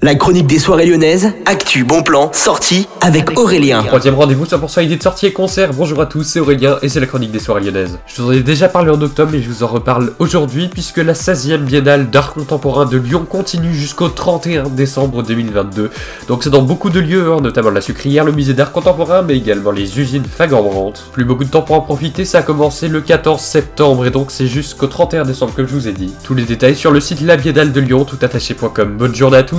La chronique des soirées lyonnaises, actu, bon plan, sortie avec Aurélien. Troisième rendez-vous 100% idée de sortie et concert. Bonjour à tous, c'est Aurélien et c'est la chronique des soirées lyonnaises. Je vous en ai déjà parlé en octobre mais je vous en reparle aujourd'hui puisque la 16e biennale d'art contemporain de Lyon continue jusqu'au 31 décembre 2022. Donc c'est dans beaucoup de lieux, hein, notamment la Sucrière, le musée d'art contemporain mais également les usines Fagambrandt. Plus beaucoup de temps pour en profiter, ça a commencé le 14 septembre et donc c'est jusqu'au 31 décembre comme je vous ai dit. Tous les détails sur le site La Biennale de Lyon, toutattaché.com. Bonne journée à tous,